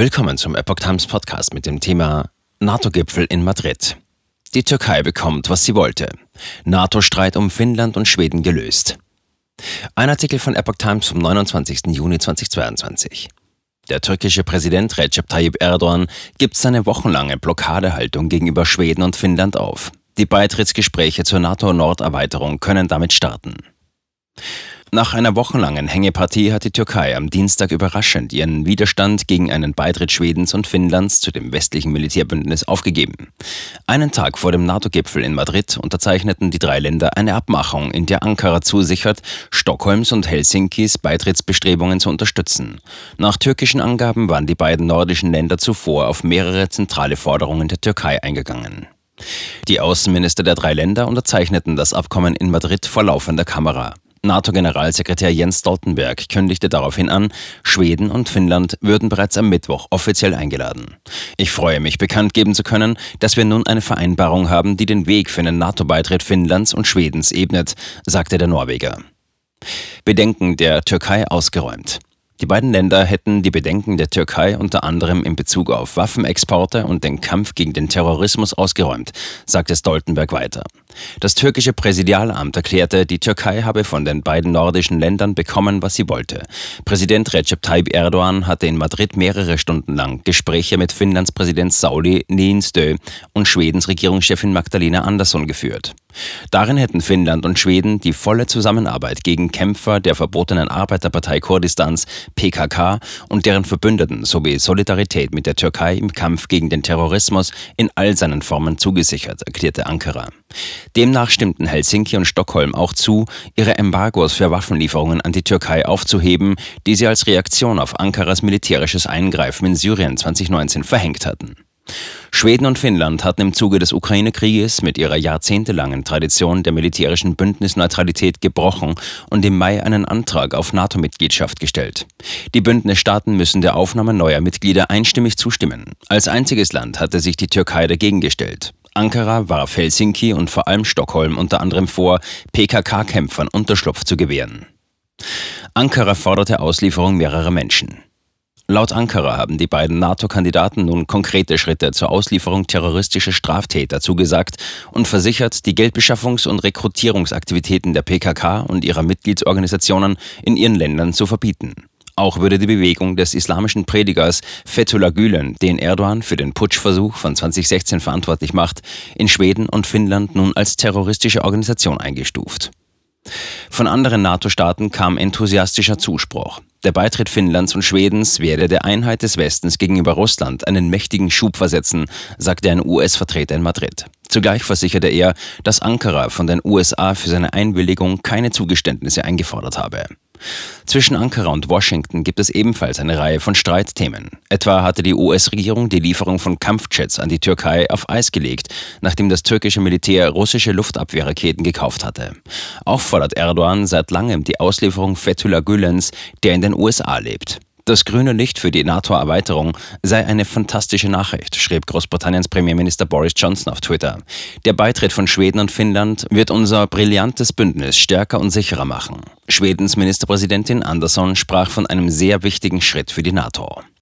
Willkommen zum Epoch Times Podcast mit dem Thema NATO-Gipfel in Madrid. Die Türkei bekommt, was sie wollte. NATO-Streit um Finnland und Schweden gelöst. Ein Artikel von Epoch Times vom 29. Juni 2022. Der türkische Präsident Recep Tayyip Erdogan gibt seine wochenlange Blockadehaltung gegenüber Schweden und Finnland auf. Die Beitrittsgespräche zur NATO-Norderweiterung können damit starten. Nach einer wochenlangen Hängepartie hat die Türkei am Dienstag überraschend ihren Widerstand gegen einen Beitritt Schwedens und Finnlands zu dem westlichen Militärbündnis aufgegeben. Einen Tag vor dem NATO-Gipfel in Madrid unterzeichneten die drei Länder eine Abmachung, in der Ankara zusichert, Stockholms und Helsinkis Beitrittsbestrebungen zu unterstützen. Nach türkischen Angaben waren die beiden nordischen Länder zuvor auf mehrere zentrale Forderungen der Türkei eingegangen. Die Außenminister der drei Länder unterzeichneten das Abkommen in Madrid vor laufender Kamera. NATO-Generalsekretär Jens Stoltenberg kündigte daraufhin an, Schweden und Finnland würden bereits am Mittwoch offiziell eingeladen. Ich freue mich, bekannt geben zu können, dass wir nun eine Vereinbarung haben, die den Weg für einen NATO-Beitritt Finnlands und Schwedens ebnet, sagte der Norweger. Bedenken der Türkei ausgeräumt. Die beiden Länder hätten die Bedenken der Türkei unter anderem in Bezug auf Waffenexporte und den Kampf gegen den Terrorismus ausgeräumt, sagte Stoltenberg weiter. Das türkische Präsidialamt erklärte, die Türkei habe von den beiden nordischen Ländern bekommen, was sie wollte. Präsident Recep Tayyip Erdogan hatte in Madrid mehrere Stunden lang Gespräche mit Finnlands Präsident Sauli Niinistö und Schwedens Regierungschefin Magdalena Andersson geführt. Darin hätten Finnland und Schweden die volle Zusammenarbeit gegen Kämpfer der verbotenen Arbeiterpartei Kurdistans PKK und deren Verbündeten sowie Solidarität mit der Türkei im Kampf gegen den Terrorismus in all seinen Formen zugesichert, erklärte Ankara. Demnach stimmten Helsinki und Stockholm auch zu, ihre Embargos für Waffenlieferungen an die Türkei aufzuheben, die sie als Reaktion auf Ankaras militärisches Eingreifen in Syrien 2019 verhängt hatten. Schweden und Finnland hatten im Zuge des Ukraine-Krieges mit ihrer jahrzehntelangen Tradition der militärischen Bündnisneutralität gebrochen und im Mai einen Antrag auf NATO-Mitgliedschaft gestellt. Die Bündnisstaaten müssen der Aufnahme neuer Mitglieder einstimmig zustimmen. Als einziges Land hatte sich die Türkei dagegen gestellt. Ankara warf Helsinki und vor allem Stockholm unter anderem vor, PKK-Kämpfern Unterschlupf zu gewähren. Ankara forderte Auslieferung mehrerer Menschen. Laut Ankara haben die beiden NATO-Kandidaten nun konkrete Schritte zur Auslieferung terroristischer Straftäter zugesagt und versichert, die Geldbeschaffungs- und Rekrutierungsaktivitäten der PKK und ihrer Mitgliedsorganisationen in ihren Ländern zu verbieten. Auch würde die Bewegung des islamischen Predigers Fethullah Gülen, den Erdogan für den Putschversuch von 2016 verantwortlich macht, in Schweden und Finnland nun als terroristische Organisation eingestuft. Von anderen NATO-Staaten kam enthusiastischer Zuspruch. Der Beitritt Finnlands und Schwedens werde der Einheit des Westens gegenüber Russland einen mächtigen Schub versetzen, sagte ein US-Vertreter in Madrid. Zugleich versicherte er, dass Ankara von den USA für seine Einwilligung keine Zugeständnisse eingefordert habe. Zwischen Ankara und Washington gibt es ebenfalls eine Reihe von Streitthemen. Etwa hatte die US-Regierung die Lieferung von Kampfjets an die Türkei auf Eis gelegt, nachdem das türkische Militär russische Luftabwehrraketen gekauft hatte. Auch fordert Erdogan seit langem die Auslieferung Fethullah Gülens, der in den USA lebt. Das grüne Licht für die NATO-Erweiterung sei eine fantastische Nachricht, schrieb Großbritanniens Premierminister Boris Johnson auf Twitter. Der Beitritt von Schweden und Finnland wird unser brillantes Bündnis stärker und sicherer machen. Schwedens Ministerpräsidentin Andersson sprach von einem sehr wichtigen Schritt für die NATO.